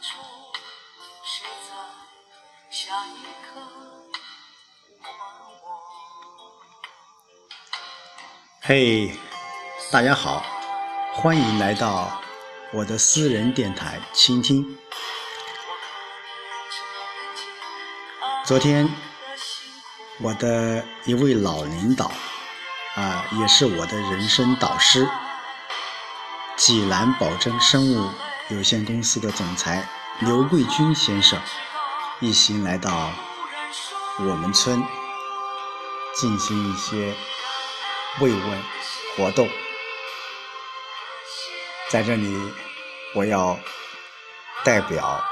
处，谁在下一刻忘我？嘿大家好，欢迎来到我的私人电台倾听。昨天，我的一位老领导，啊，也是我的人生导师，济南宝珍生物有限公司的总裁刘贵军先生，一行来到我们村进行一些慰问活动。在这里，我要代表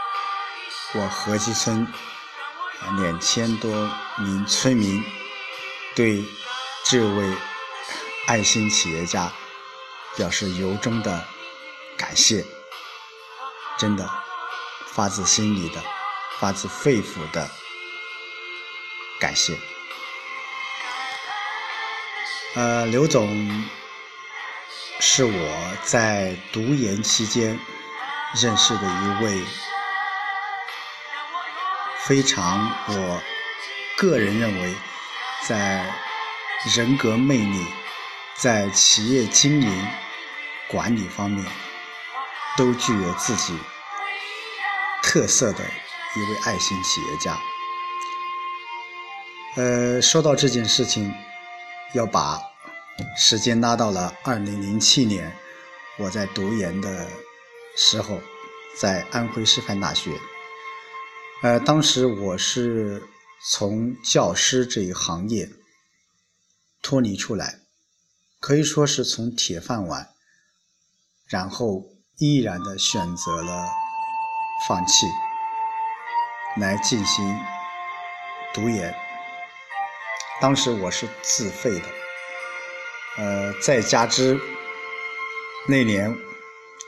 我河西村两千多名村民，对这位爱心企业家表示由衷的感谢，真的发自心里的、发自肺腑的感谢。呃，刘总是我在读研期间认识的一位非常，我个人认为，在人格魅力、在企业经营管理方面都具有自己特色的一位爱心企业家。呃，说到这件事情，要把时间拉到了二零零七年，我在读研的时候，在安徽师范大学。呃，当时我是从教师这一行业脱离出来，可以说是从铁饭碗，然后毅然的选择了放弃，来进行读研。当时我是自费的，呃，再加之那年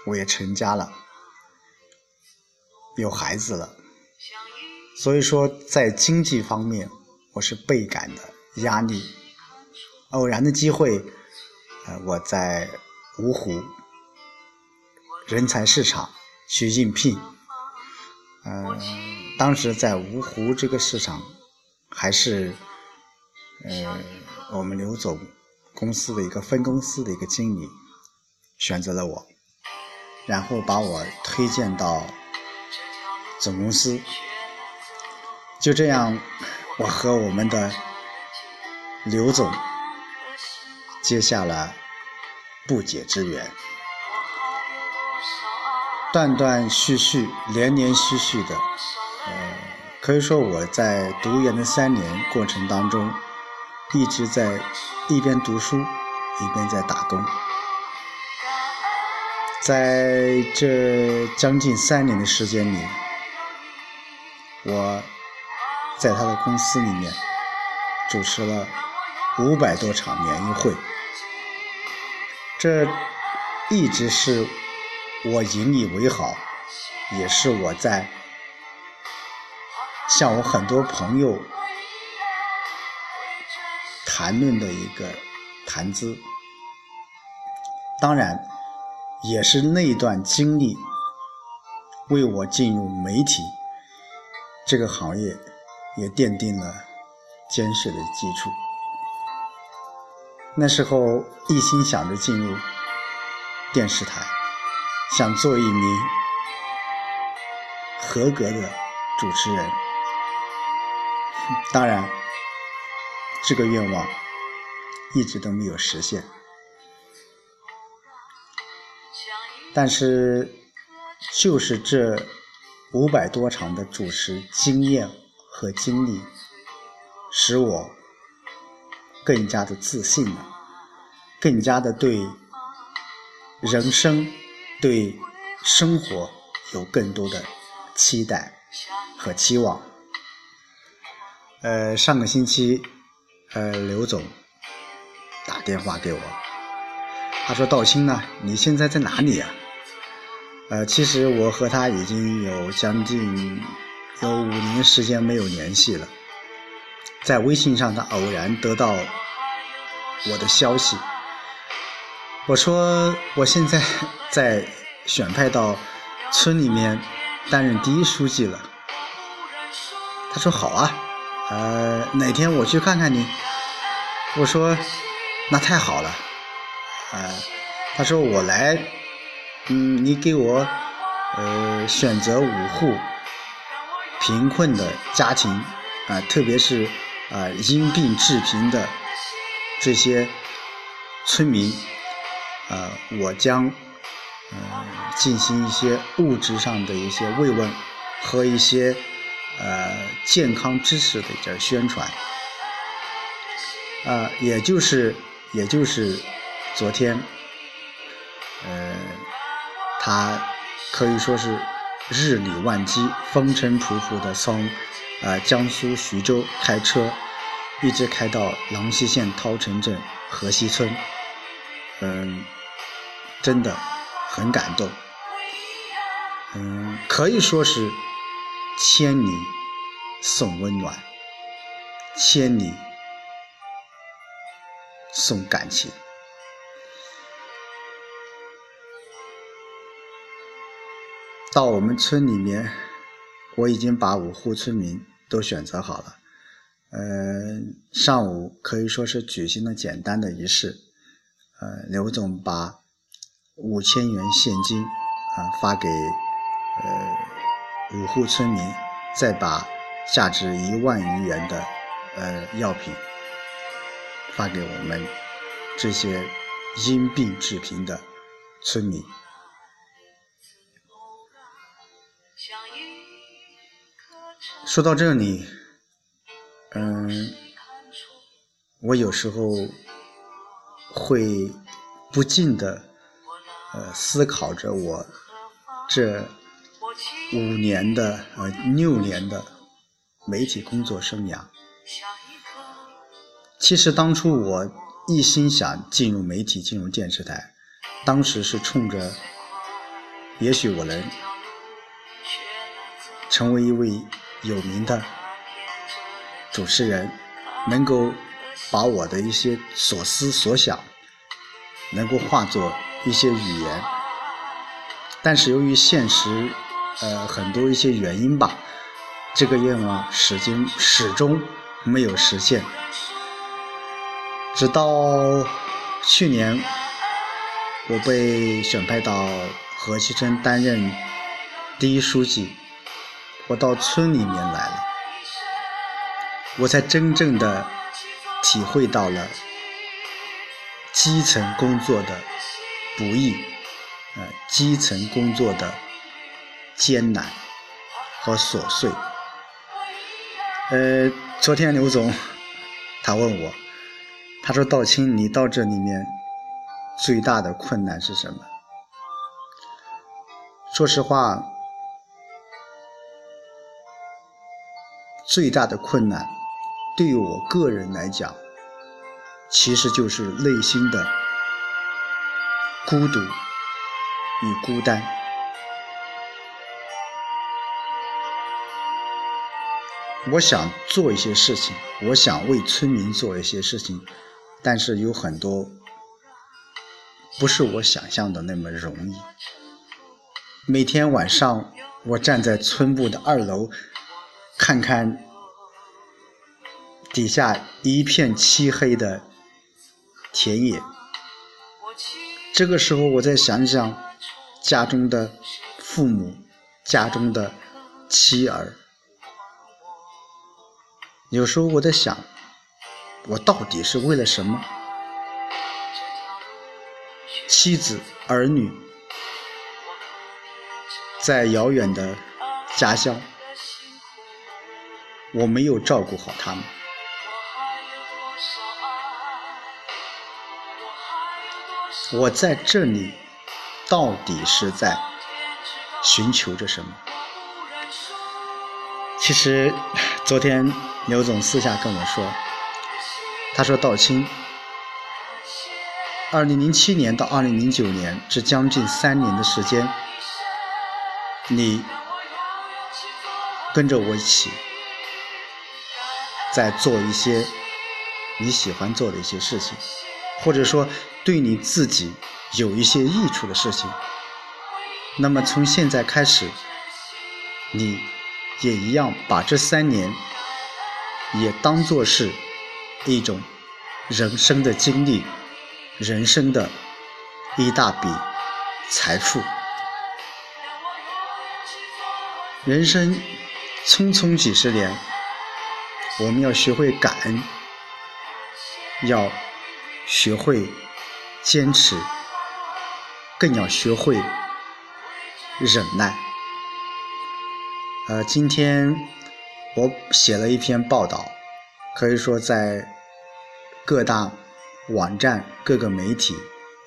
我也成家了，有孩子了，所以说在经济方面我是倍感的压力。偶然的机会，呃，我在芜湖人才市场去应聘，嗯，当时在芜湖这个市场还是。呃，我们刘总公司的一个分公司的一个经理选择了我，然后把我推荐到总公司。就这样，我和我们的刘总结下了不解之缘。断断续续，连连续续的，呃，可以说我在读研的三年过程当中。一直在一边读书，一边在打工。在这将近三年的时间里，我在他的公司里面主持了五百多场联谊会。这一直是我引以为豪，也是我在向我很多朋友。谈论的一个谈资，当然也是那段经历为我进入媒体这个行业也奠定了坚实的基础。那时候一心想着进入电视台，想做一名合格的主持人，当然。这个愿望一直都没有实现，但是就是这五百多场的主持经验和经历，使我更加的自信了，更加的对人生、对生活有更多的期待和期望。呃，上个星期。呃，刘总打电话给我，他说：“道清呢，你现在在哪里呀？”呃，其实我和他已经有将近有五年时间没有联系了，在微信上他偶然得到我的消息，我说：“我现在 在选派到村里面担任第一书记了。他说好啊，呃，哪天我去看看你。我说那太好了，呃，他说我来，嗯，你给我呃选择五户贫困的家庭啊，特别是啊因病致贫的这些村民，啊，我将嗯进行一些物质上的一些慰问和一些。呃，健康知识的这宣传，啊，也就是，也就是昨天，呃，他可以说是日理万机、风尘仆仆的从呃江苏徐州开车，一直开到郎溪县涛城镇河西村，嗯，真的很感动，嗯，可以说是。千里送温暖，千里送感情。到我们村里面，我已经把五户村民都选择好了。呃，上午可以说是举行了简单的仪式。呃，刘总把五千元现金啊发给呃。五户村民再把价值一万余元的呃药品发给我们这些因病致贫的村民。说到这里，嗯，我有时候会不禁的呃思考着我这。五年的呃六年的媒体工作生涯，其实当初我一心想进入媒体，进入电视台，当时是冲着，也许我能成为一位有名的主持人，能够把我的一些所思所想，能够化作一些语言，但是由于现实。呃，很多一些原因吧，这个愿望始终始终没有实现。直到去年，我被选派到河西村担任第一书记，我到村里面来了，我才真正的体会到了基层工作的不易，呃，基层工作的。艰难和琐碎。呃，昨天刘总 他问我，他说：“道清，你到这里面最大的困难是什么？”说实话，最大的困难对于我个人来讲，其实就是内心的孤独与孤单。我想做一些事情，我想为村民做一些事情，但是有很多不是我想象的那么容易。每天晚上，我站在村部的二楼，看看底下一片漆黑的田野。这个时候，我再想想家中的父母，家中的妻儿。有时候我在想，我到底是为了什么？妻子、儿女，在遥远的家乡，我没有照顾好他们。我在这里，到底是在寻求着什么？其实，昨天。刘总私下跟我说：“他说，道清，二零零七年到二零零九年这将近三年的时间，你跟着我一起在做一些你喜欢做的一些事情，或者说对你自己有一些益处的事情。那么从现在开始，你也一样把这三年也当做是一种人生的经历，人生的一大笔财富。人生匆匆几十年，我们要学会感恩，要学会坚持，更要学会忍耐。呃，今天我写了一篇报道，可以说在各大网站、各个媒体，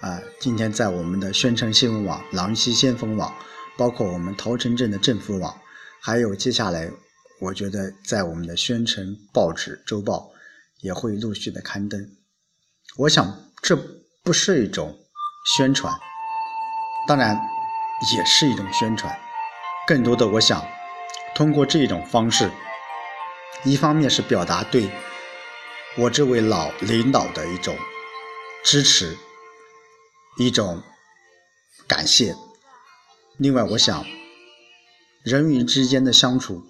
啊，今天在我们的宣城新闻网、狼溪先锋网，包括我们桃城镇的政府网。还有接下来，我觉得在我们的宣城报纸、周报也会陆续的刊登。我想这不是一种宣传，当然也是一种宣传。更多的，我想通过这种方式，一方面是表达对我这位老领导的一种支持，一种感谢。另外，我想。人与人之间的相处，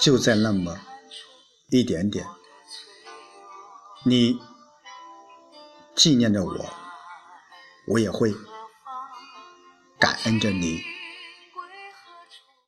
就在那么一点点。你纪念着我，我也会感恩着你。